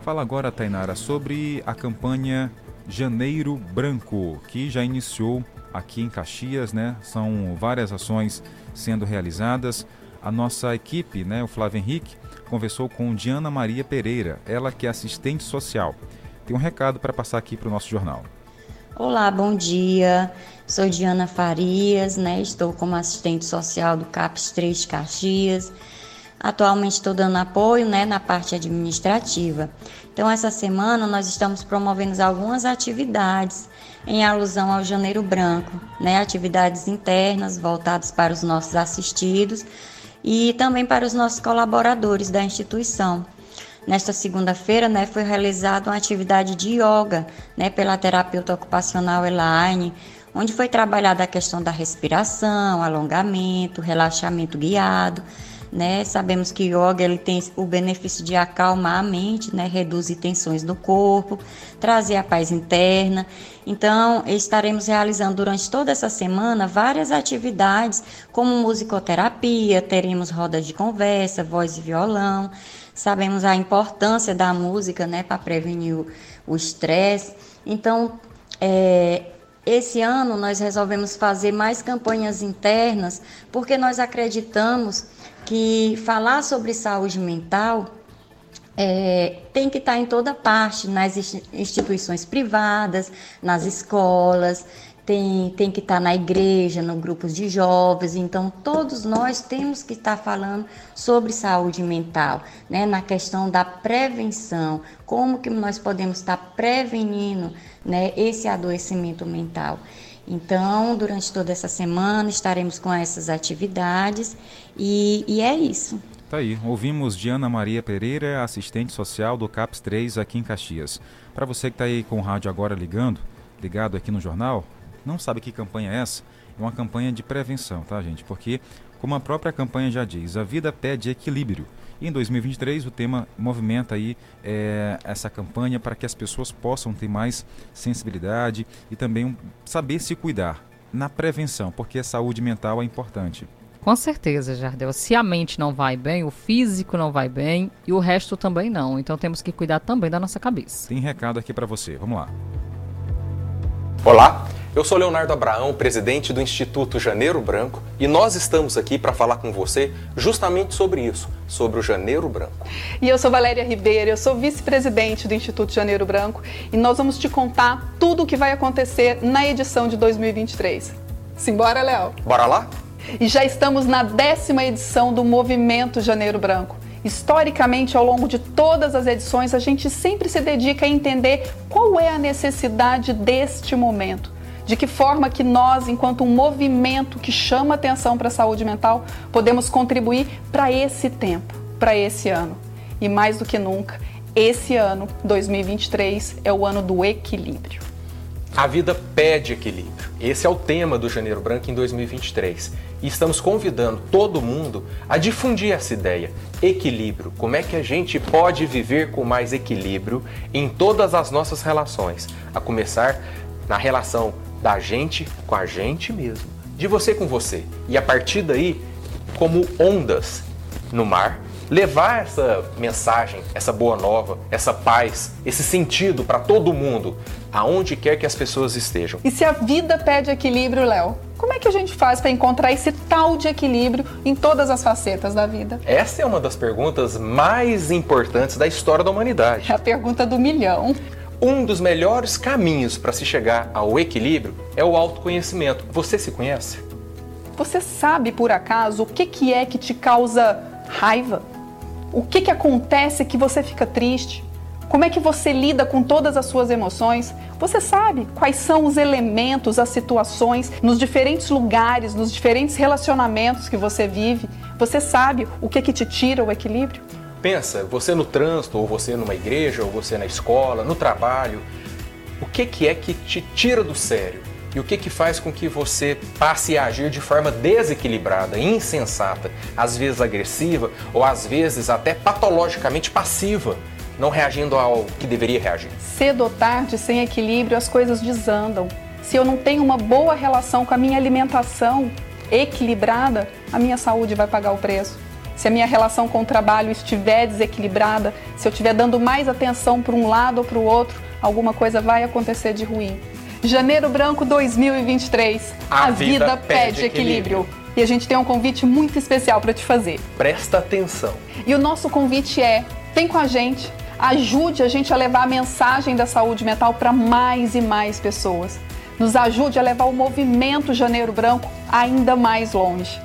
Fala agora, Tainara, sobre a campanha Janeiro Branco, que já iniciou aqui em Caxias, né? São várias ações sendo realizadas. A nossa equipe, né, o Flávio Henrique, conversou com Diana Maria Pereira, ela que é assistente social. Tem um recado para passar aqui para o nosso jornal. Olá, bom dia. Sou Diana Farias, né? Estou como assistente social do CAPES 3 Caxias. Atualmente estou dando apoio né, na parte administrativa. Então, essa semana nós estamos promovendo algumas atividades em alusão ao Janeiro Branco, né, atividades internas voltadas para os nossos assistidos e também para os nossos colaboradores da instituição. Nesta segunda-feira, né, foi realizada uma atividade de yoga, né, pela terapeuta ocupacional Elaine, onde foi trabalhada a questão da respiração, alongamento, relaxamento guiado, né? Sabemos que yoga ele tem o benefício de acalmar a mente, né? Reduzir tensões do corpo, trazer a paz interna. Então, estaremos realizando durante toda essa semana várias atividades, como musicoterapia, teremos rodas de conversa, voz e violão. Sabemos a importância da música, né, para prevenir o estresse. Então, é, esse ano nós resolvemos fazer mais campanhas internas, porque nós acreditamos que falar sobre saúde mental é, tem que estar em toda parte, nas instituições privadas, nas escolas, tem, tem que estar na igreja, no grupos de jovens. Então, todos nós temos que estar falando sobre saúde mental, né? na questão da prevenção, como que nós podemos estar prevenindo né, esse adoecimento mental. Então, durante toda essa semana estaremos com essas atividades e, e é isso. Tá aí, ouvimos Diana Maria Pereira, assistente social do CAPS 3 aqui em Caxias. Para você que está aí com o rádio agora ligando, ligado aqui no jornal, não sabe que campanha é essa? É uma campanha de prevenção, tá, gente? Porque, como a própria campanha já diz, a vida pede equilíbrio. E em 2023 o tema movimenta aí é, essa campanha para que as pessoas possam ter mais sensibilidade e também saber se cuidar na prevenção, porque a saúde mental é importante. Com certeza, Jardel. Se a mente não vai bem, o físico não vai bem e o resto também não. Então temos que cuidar também da nossa cabeça. Tem recado aqui para você. Vamos lá. Olá, eu sou Leonardo Abraão, presidente do Instituto Janeiro Branco, e nós estamos aqui para falar com você justamente sobre isso, sobre o Janeiro Branco. E eu sou Valéria Ribeiro, eu sou vice-presidente do Instituto Janeiro Branco, e nós vamos te contar tudo o que vai acontecer na edição de 2023. Simbora, Léo? Bora lá? E já estamos na décima edição do Movimento Janeiro Branco. Historicamente, ao longo de todas as edições, a gente sempre se dedica a entender qual é a necessidade deste momento de que forma que nós, enquanto um movimento que chama atenção para a saúde mental, podemos contribuir para esse tempo, para esse ano. E mais do que nunca, esse ano, 2023, é o ano do equilíbrio. A vida pede equilíbrio. Esse é o tema do Janeiro Branco em 2023. E estamos convidando todo mundo a difundir essa ideia. Equilíbrio. Como é que a gente pode viver com mais equilíbrio em todas as nossas relações? A começar na relação da gente com a gente mesmo, de você com você. E a partir daí, como ondas no mar, levar essa mensagem, essa boa nova, essa paz, esse sentido para todo mundo, aonde quer que as pessoas estejam. E se a vida pede equilíbrio, Léo, como é que a gente faz para encontrar esse tal de equilíbrio em todas as facetas da vida? Essa é uma das perguntas mais importantes da história da humanidade. É a pergunta do milhão. Um dos melhores caminhos para se chegar ao equilíbrio é o autoconhecimento. Você se conhece? Você sabe por acaso o que, que é que te causa raiva? O que, que acontece que você fica triste? Como é que você lida com todas as suas emoções? Você sabe quais são os elementos, as situações, nos diferentes lugares, nos diferentes relacionamentos que você vive? Você sabe o que, que te tira o equilíbrio? Pensa, você no trânsito, ou você numa igreja, ou você na escola, no trabalho, o que, que é que te tira do sério? E o que, que faz com que você passe a agir de forma desequilibrada, insensata, às vezes agressiva ou às vezes até patologicamente passiva, não reagindo ao que deveria reagir? Cedo ou tarde, sem equilíbrio, as coisas desandam. Se eu não tenho uma boa relação com a minha alimentação equilibrada, a minha saúde vai pagar o preço. Se a minha relação com o trabalho estiver desequilibrada, se eu estiver dando mais atenção para um lado ou para o outro, alguma coisa vai acontecer de ruim. Janeiro Branco 2023. A A, vida vida, pede equilíbrio. equilíbrio. E a gente tem um convite muito especial para te fazer. Presta atenção. E o nosso convite é: vem com a gente, ajude a gente a levar a mensagem da saúde mental para mais e mais pessoas. Nos ajude a levar o movimento Janeiro Branco ainda mais longe.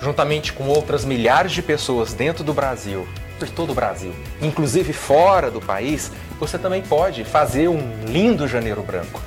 Juntamente com outras milhares de pessoas dentro do Brasil, por todo o Brasil, inclusive fora do país, você também pode fazer um lindo Janeiro Branco.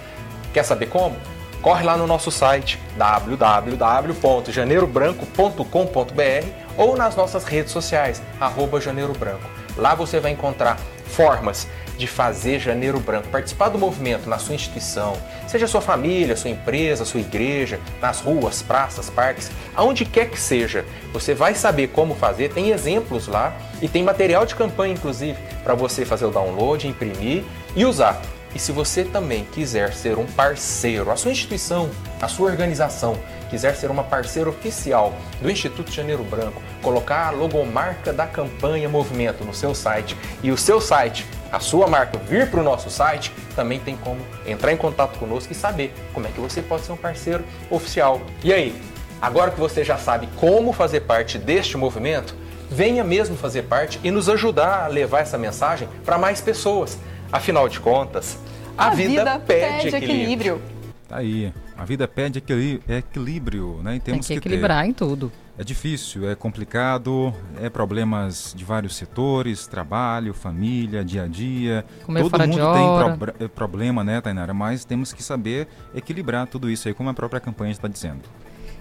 Quer saber como? Corre lá no nosso site www.janeirobranco.com.br ou nas nossas redes sociais, arroba Janeiro Branco. Lá você vai encontrar formas de fazer Janeiro Branco, participar do movimento na sua instituição, seja sua família, sua empresa, sua igreja, nas ruas, praças, parques, aonde quer que seja. Você vai saber como fazer, tem exemplos lá e tem material de campanha, inclusive, para você fazer o download, imprimir e usar. E se você também quiser ser um parceiro, a sua instituição, a sua organização, quiser ser uma parceira oficial do Instituto Janeiro Branco, colocar a logomarca da campanha Movimento no seu site e o seu site, a sua marca vir para o nosso site, também tem como entrar em contato conosco e saber como é que você pode ser um parceiro oficial. E aí, agora que você já sabe como fazer parte deste movimento, venha mesmo fazer parte e nos ajudar a levar essa mensagem para mais pessoas. Afinal de contas, a, vida, pede, equilíbrio. Tá aí. A vida pede equilíbrio, né? E Tem temos que ter. equilibrar em tudo. É difícil, é complicado, é problemas de vários setores, trabalho, família, dia a dia. Comer Todo mundo tem probre- eh, problema, né, Tainara? Mas temos que saber equilibrar tudo isso aí, como a própria campanha está dizendo.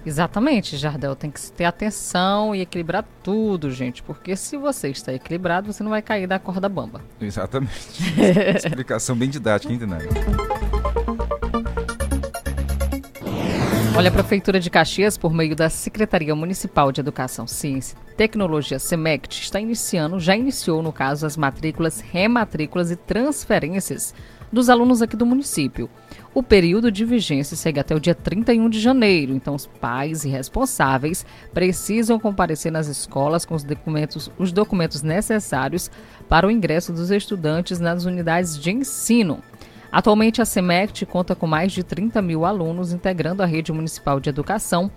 Exatamente, Jardel. Tem que ter atenção e equilibrar tudo, gente. Porque se você está equilibrado, você não vai cair da corda bamba. Exatamente. Explicação bem didática, hein, Tainara? Olha, a Prefeitura de Caxias, por meio da Secretaria Municipal de Educação, Ciência e Tecnologia, SEMECT, está iniciando, já iniciou, no caso, as matrículas, rematrículas e transferências dos alunos aqui do município. O período de vigência segue até o dia 31 de janeiro, então os pais e responsáveis precisam comparecer nas escolas com os documentos, os documentos necessários para o ingresso dos estudantes nas unidades de ensino. Atualmente, a SEMECT conta com mais de 30 mil alunos integrando a rede municipal de educação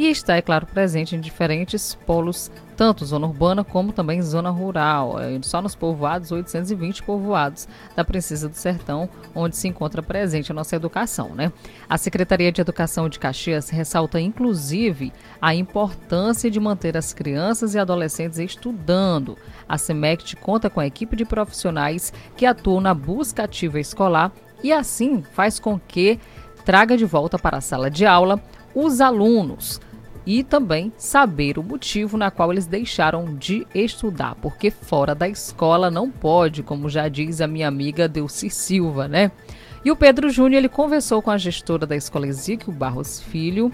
e está, é claro, presente em diferentes polos, tanto zona urbana como também zona rural. É, Só nos povoados, 820 povoados da Princesa do Sertão, onde se encontra presente a nossa educação. Né? A Secretaria de Educação de Caxias ressalta, inclusive, a importância de manter as crianças e adolescentes estudando. A SEMECT conta com a equipe de profissionais que atuam na busca ativa escolar e assim faz com que traga de volta para a sala de aula os alunos e também saber o motivo na qual eles deixaram de estudar, porque fora da escola não pode, como já diz a minha amiga Delci Silva, né? E o Pedro Júnior ele conversou com a gestora da escola Ezequiel Barros Filho,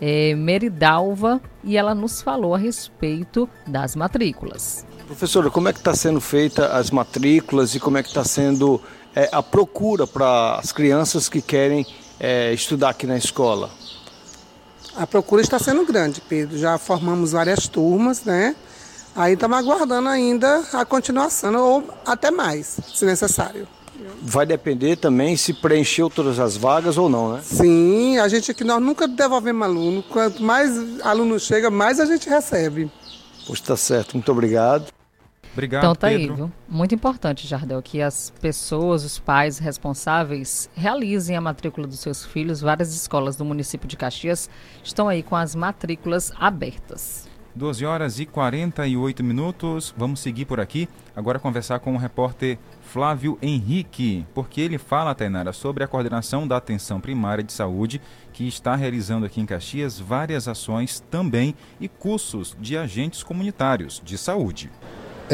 é, Meridalva, e ela nos falou a respeito das matrículas. Professora, como é que está sendo feita as matrículas e como é que está sendo é, a procura para as crianças que querem é, estudar aqui na escola? A procura está sendo grande, Pedro. Já formamos várias turmas, né? Aí estamos aguardando ainda a continuação, ou até mais, se necessário. Vai depender também se preencheu todas as vagas ou não, né? Sim, a gente aqui nós nunca devolvemos aluno. Quanto mais aluno chega, mais a gente recebe. Pois está certo, muito obrigado. Obrigado, então tá Pedro. aí, viu? Muito importante, Jardel, que as pessoas, os pais responsáveis realizem a matrícula dos seus filhos. Várias escolas do município de Caxias estão aí com as matrículas abertas. 12 horas e 48 minutos. Vamos seguir por aqui. Agora conversar com o repórter Flávio Henrique, porque ele fala, Tainara, sobre a coordenação da atenção primária de saúde, que está realizando aqui em Caxias várias ações também e cursos de agentes comunitários de saúde.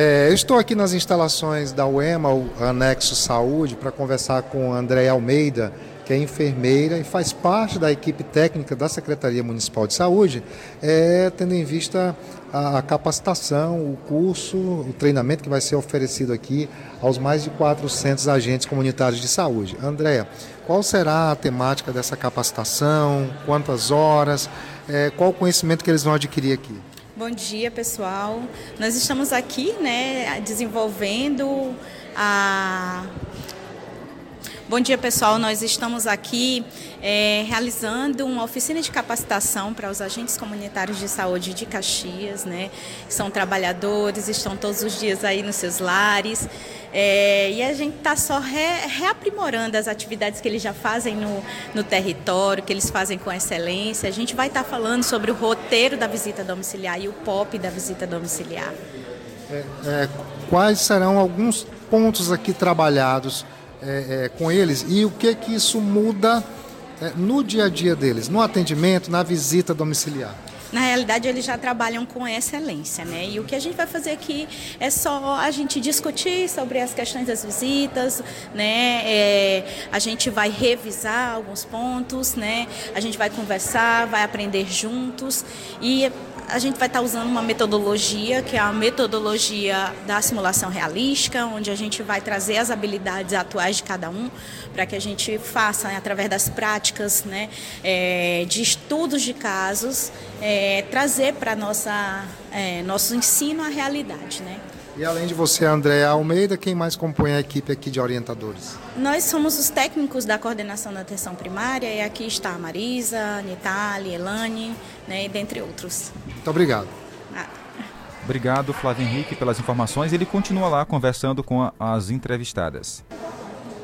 É, eu estou aqui nas instalações da UEMA, o Anexo Saúde, para conversar com a Andréia Almeida, que é enfermeira e faz parte da equipe técnica da Secretaria Municipal de Saúde, é, tendo em vista a, a capacitação, o curso, o treinamento que vai ser oferecido aqui aos mais de 400 agentes comunitários de saúde. Andréia, qual será a temática dessa capacitação? Quantas horas? É, qual o conhecimento que eles vão adquirir aqui? Bom dia, pessoal. Nós estamos aqui, né, desenvolvendo a. Bom dia, pessoal. Nós estamos aqui é, realizando uma oficina de capacitação para os agentes comunitários de saúde de Caxias, né? São trabalhadores, estão todos os dias aí nos seus lares. É, e a gente está só re, reaprimorando as atividades que eles já fazem no, no território, que eles fazem com excelência. A gente vai estar tá falando sobre o roteiro da visita domiciliar e o POP da visita domiciliar. É, é, quais serão alguns pontos aqui trabalhados é, com eles e o que que isso muda no dia a dia deles, no atendimento, na visita domiciliar? na realidade eles já trabalham com excelência, né? E o que a gente vai fazer aqui é só a gente discutir sobre as questões das visitas, né? É, a gente vai revisar alguns pontos, né? A gente vai conversar, vai aprender juntos e a gente vai estar usando uma metodologia, que é a metodologia da simulação realística, onde a gente vai trazer as habilidades atuais de cada um, para que a gente faça, né, através das práticas, né, é, de estudos de casos, é, trazer para nossa é, nosso ensino a realidade. Né? E além de você, Andréa Almeida, quem mais compõe a equipe aqui de orientadores? Nós somos os técnicos da coordenação da atenção primária e aqui está a Marisa, a Nitali, Elane, né, e dentre outros. Muito obrigado. Obrigado, Flávio Henrique, pelas informações. Ele continua lá conversando com as entrevistadas.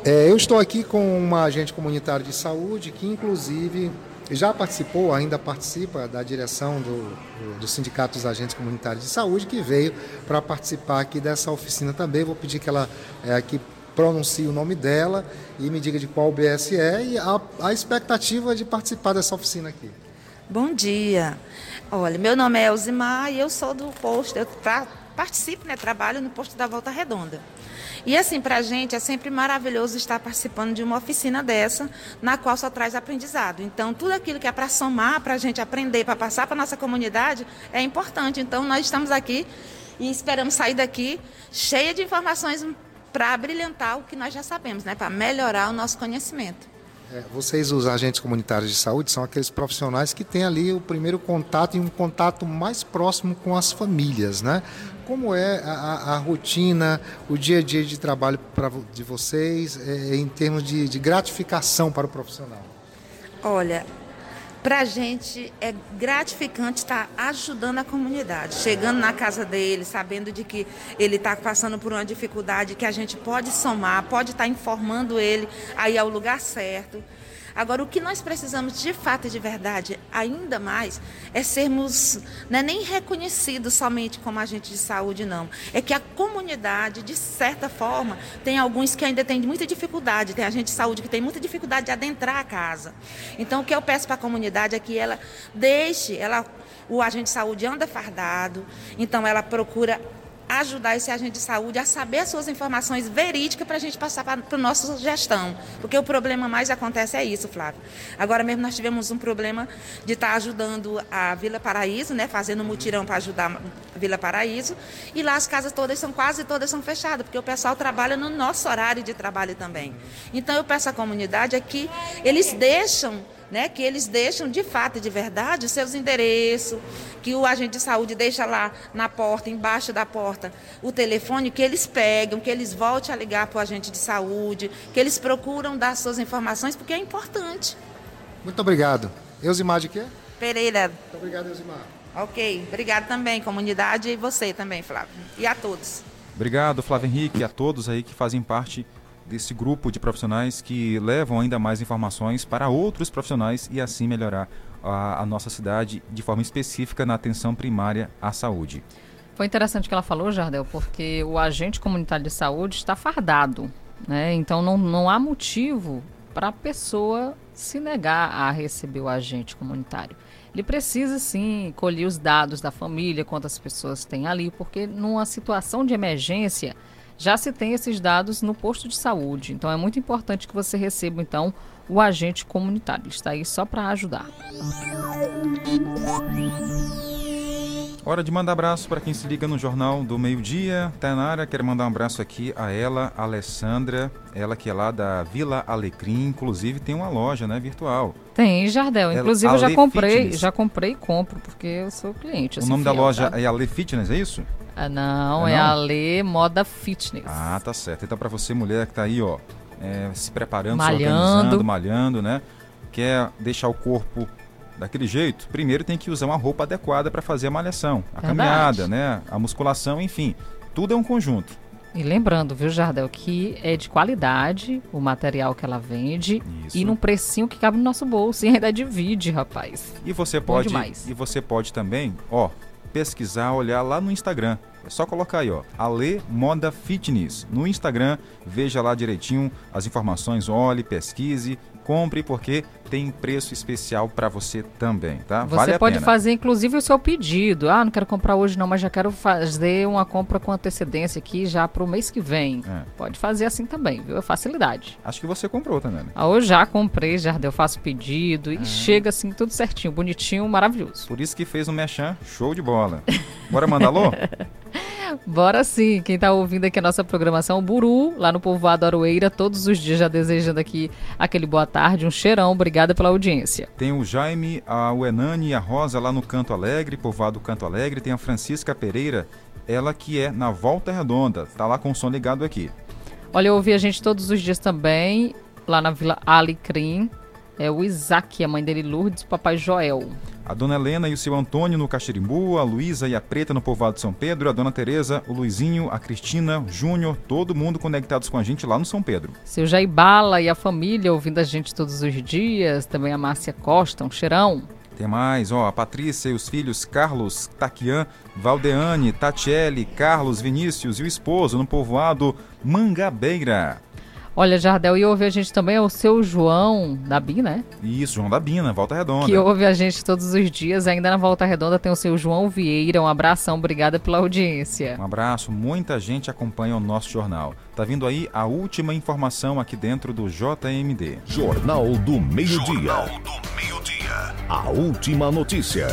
É, eu estou aqui com uma agente comunitária de saúde que, inclusive, já participou, ainda participa da direção do, do, Sindicato dos Agentes Comunitários de Saúde, que veio para participar aqui dessa oficina também. Vou pedir que ela é, aqui pronuncie o nome dela e me diga de qual BS é e a, a expectativa de participar dessa oficina aqui. Bom dia. Olha, meu nome é Elzimar e eu sou do posto, eu pra, participo, né, trabalho no posto da Volta Redonda. E assim, para a gente é sempre maravilhoso estar participando de uma oficina dessa, na qual só traz aprendizado. Então, tudo aquilo que é para somar, para a gente aprender, para passar para a nossa comunidade, é importante. Então, nós estamos aqui e esperamos sair daqui cheia de informações para brilhantar o que nós já sabemos, né? para melhorar o nosso conhecimento. É, vocês, os agentes comunitários de saúde, são aqueles profissionais que têm ali o primeiro contato e um contato mais próximo com as famílias, né? Como é a, a, rotina, o dia a dia de trabalho pra, de vocês, é, em termos de, de gratificação para o profissional? Olha, para a gente é gratificante estar ajudando a comunidade, chegando na casa dele, sabendo de que ele está passando por uma dificuldade que a gente pode somar, pode estar informando ele aí ao lugar certo. Agora, o que nós precisamos de fato e de verdade, ainda mais, é sermos não é nem reconhecidos somente como agente de saúde, não. É que a comunidade, de certa forma, tem alguns que ainda têm muita dificuldade, tem agente de saúde que tem muita dificuldade de adentrar a casa. Então, o que eu peço para a comunidade é que ela deixe, ela, o agente de saúde anda fardado, então ela procura ajudar esse agente de saúde a saber as suas informações verídicas para a gente passar para a nossa gestão. Porque o problema mais acontece é isso, Flávio. Agora mesmo nós tivemos um problema de estar tá ajudando a Vila Paraíso, né, fazendo mutirão para ajudar a Vila Paraíso, e lá as casas todas são quase todas são fechadas, porque o pessoal trabalha no nosso horário de trabalho também. Então eu peço à comunidade aqui, eles deixam né, que eles deixam de fato e de verdade os seus endereços, que o agente de saúde deixa lá na porta, embaixo da porta, o telefone, que eles pegam, que eles voltem a ligar para o agente de saúde, que eles procuram dar suas informações, porque é importante. Muito obrigado. Eusimar de quê? Pereira. Muito obrigado, Eusimar. Ok, obrigado também, comunidade, e você também, Flávio. E a todos. Obrigado, Flávio Henrique, e a todos aí que fazem parte desse grupo de profissionais que levam ainda mais informações para outros profissionais e assim melhorar a, a nossa cidade de forma específica na atenção primária à saúde. Foi interessante o que ela falou, Jardel, porque o agente comunitário de saúde está fardado, né? Então não, não há motivo para a pessoa se negar a receber o agente comunitário. Ele precisa sim colher os dados da família, quantas pessoas tem ali, porque numa situação de emergência, já se tem esses dados no posto de saúde. Então é muito importante que você receba então o agente comunitário. Ele está aí só para ajudar. Hora de mandar abraço para quem se liga no Jornal do Meio-Dia. Tainara, quero mandar um abraço aqui a ela, Alessandra, ela que é lá da Vila Alecrim, inclusive tem uma loja, né, virtual. Tem, Jardel. Inclusive ela, eu já comprei, Fitness. já comprei e compro, porque eu sou cliente. o nome fiel, da loja tá? é Ale Fitness, é isso? Ah, não, é, é a Lê Moda Fitness. Ah, tá certo. Então, para você, mulher que tá aí, ó, é, se preparando, malhando. se organizando, malhando, né? Quer deixar o corpo daquele jeito, primeiro tem que usar uma roupa adequada para fazer a malhação, a Verdade. caminhada, né? A musculação, enfim. Tudo é um conjunto. E lembrando, viu, Jardel, que é de qualidade o material que ela vende Isso. e num precinho que cabe no nosso bolso e ainda divide, rapaz. E você pode e você pode também, ó, pesquisar, olhar lá no Instagram. É só colocar aí, ó, Ale Moda Fitness. No Instagram, veja lá direitinho as informações, olhe, pesquise, compre porque tem preço especial para você também, tá? Você vale pode fazer inclusive o seu pedido. Ah, não quero comprar hoje não, mas já quero fazer uma compra com antecedência aqui já para o mês que vem. É. Pode fazer assim também, viu? É facilidade. Acho que você comprou também. Né? Ah, eu já comprei, já eu faço pedido e é. chega assim tudo certinho, bonitinho, maravilhoso. Por isso que fez um mechan show de bola. Bora mandar alô? Bora sim. Quem está ouvindo aqui a nossa programação, o Buru, lá no povoado Aroeira, todos os dias já desejando aqui aquele boa tarde, um cheirão. Obrigada pela audiência. Tem o Jaime, a Uenani e a Rosa lá no Canto Alegre, povoado Canto Alegre. Tem a Francisca Pereira, ela que é na Volta Redonda. Tá lá com o som ligado aqui. Olha, eu ouvi a gente todos os dias também, lá na Vila Alecrim. É o Isaac, a mãe dele Lourdes, o papai Joel. A dona Helena e o seu Antônio no Caxirimbu, a Luísa e a Preta no povoado de São Pedro, a dona Tereza, o Luizinho, a Cristina, o Júnior, todo mundo conectados com a gente lá no São Pedro. Seu Jaibala e a família ouvindo a gente todos os dias, também a Márcia Costa, um cheirão. Tem mais, ó, a Patrícia e os filhos Carlos, Taquian, Valdeane, Tatiele, Carlos, Vinícius e o esposo no povoado Mangabeira. Olha, Jardel, e ouve a gente também é o seu João da BIM, né? Isso, João da BIM, na Volta Redonda. Que ouve a gente todos os dias. Ainda na Volta Redonda tem o seu João Vieira. Um abração, obrigada pela audiência. Um abraço, muita gente acompanha o nosso jornal. Tá vindo aí a última informação aqui dentro do JMD. Jornal do Meio-Dia. Jornal do Meio-Dia. A última notícia.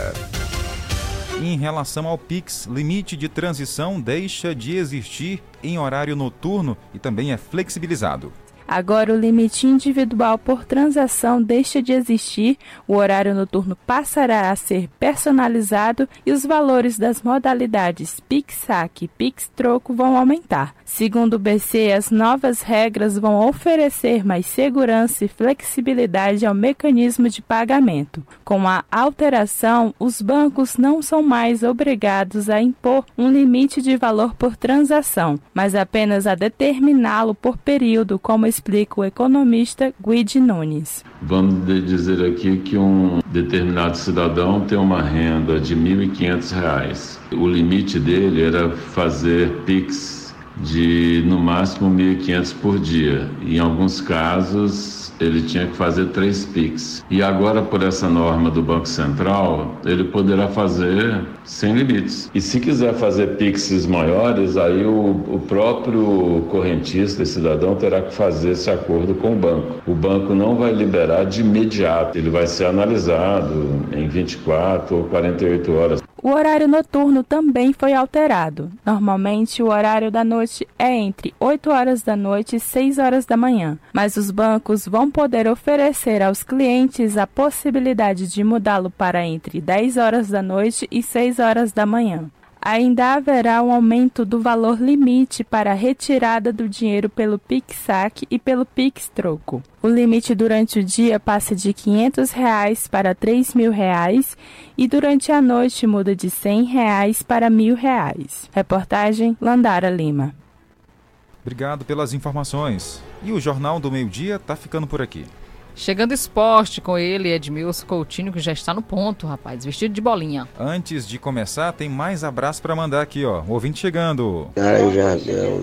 Em relação ao Pix, limite de transição deixa de existir em horário noturno e também é flexibilizado. Agora, o limite individual por transação deixa de existir, o horário noturno passará a ser personalizado e os valores das modalidades Pix-Saque e Pix-Troco vão aumentar. Segundo o BC, as novas regras vão oferecer mais segurança e flexibilidade ao mecanismo de pagamento. Com a alteração, os bancos não são mais obrigados a impor um limite de valor por transação, mas apenas a determiná-lo por período, como explica o economista Guide Nunes. Vamos dizer aqui que um determinado cidadão tem uma renda de R$ 1.500. O limite dele era fazer PIX de no máximo 1.500 por dia. Em alguns casos, ele tinha que fazer três PIX. E agora, por essa norma do Banco Central, ele poderá fazer sem limites. E se quiser fazer PIXs maiores, aí o, o próprio correntista e cidadão terá que fazer esse acordo com o banco. O banco não vai liberar de imediato, ele vai ser analisado em 24 ou 48 horas. O horário noturno também foi alterado. Normalmente, o horário da noite é entre 8 horas da noite e 6 horas da manhã, mas os bancos vão poder oferecer aos clientes a possibilidade de mudá-lo para entre 10 horas da noite e 6 horas da manhã ainda haverá um aumento do valor limite para a retirada do dinheiro pelo PIX-SAC e pelo PIX-Troco. O limite durante o dia passa de 500 reais para 3 mil reais e durante a noite muda de 100 reais para 1.000 reais. Reportagem Landara Lima. Obrigado pelas informações. E o Jornal do Meio Dia está ficando por aqui. Chegando esporte com ele, Edmilson Coutinho, que já está no ponto, rapaz, vestido de bolinha. Antes de começar, tem mais abraço para mandar aqui, ó. O ouvinte chegando. Cara, Jardel,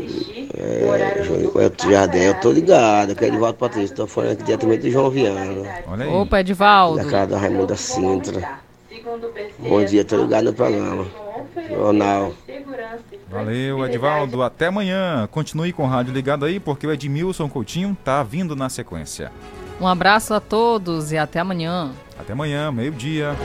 é, João Jardel, eu tô ligado, que é Edivaldo Patrício, tô falando aqui diretamente do João Viana. Olha aí. Opa, Edivaldo. Da casa da Raimunda Sintra. Bom dia, tô ligado no programa. Jornal. Valeu, Edivaldo. Até amanhã. Continue com o rádio ligado aí, porque o Edmilson Coutinho tá vindo na sequência. Um abraço a todos e até amanhã. Até amanhã, meio-dia.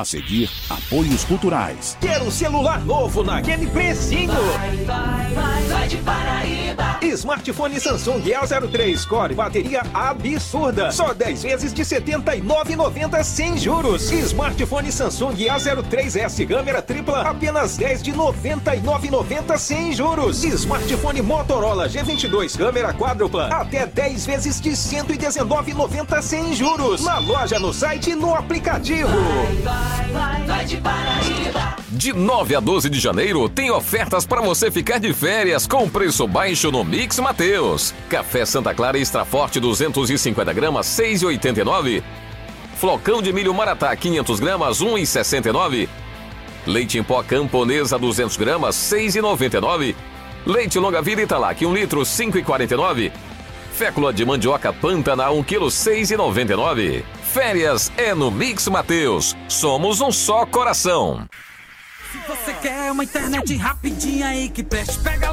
A seguir, apoios culturais. Quero um celular novo naquele precinho. Vai, vai, vai, vai de Paraíba. Smartphone Samsung A03 Core, bateria absurda. Só 10 vezes de R$ 79,90 sem juros. Smartphone Samsung A03S, câmera tripla, apenas 10 de R$ 99,90 sem juros. Smartphone Motorola G22, câmera quádrupla, até 10 vezes de R$ 119,90 sem juros. Na loja, no site e no aplicativo. Vai, De 9 a 12 de janeiro, tem ofertas para você ficar de férias com preço baixo no Mix Mateus. Café Santa Clara Extra Forte 250 gramas, 6,89. Flocão de milho Maratá 500 gramas, 1,69. Leite em pó Camponesa 200 gramas, 6,99. Leite Longa Vida Italac 1 litro, 5,49. Fécula de mandioca Pantana 1 kg, 6,99. Férias é no Mix Mateus. Somos um só coração. Se você quer uma internet rapidinha aí que preste, pega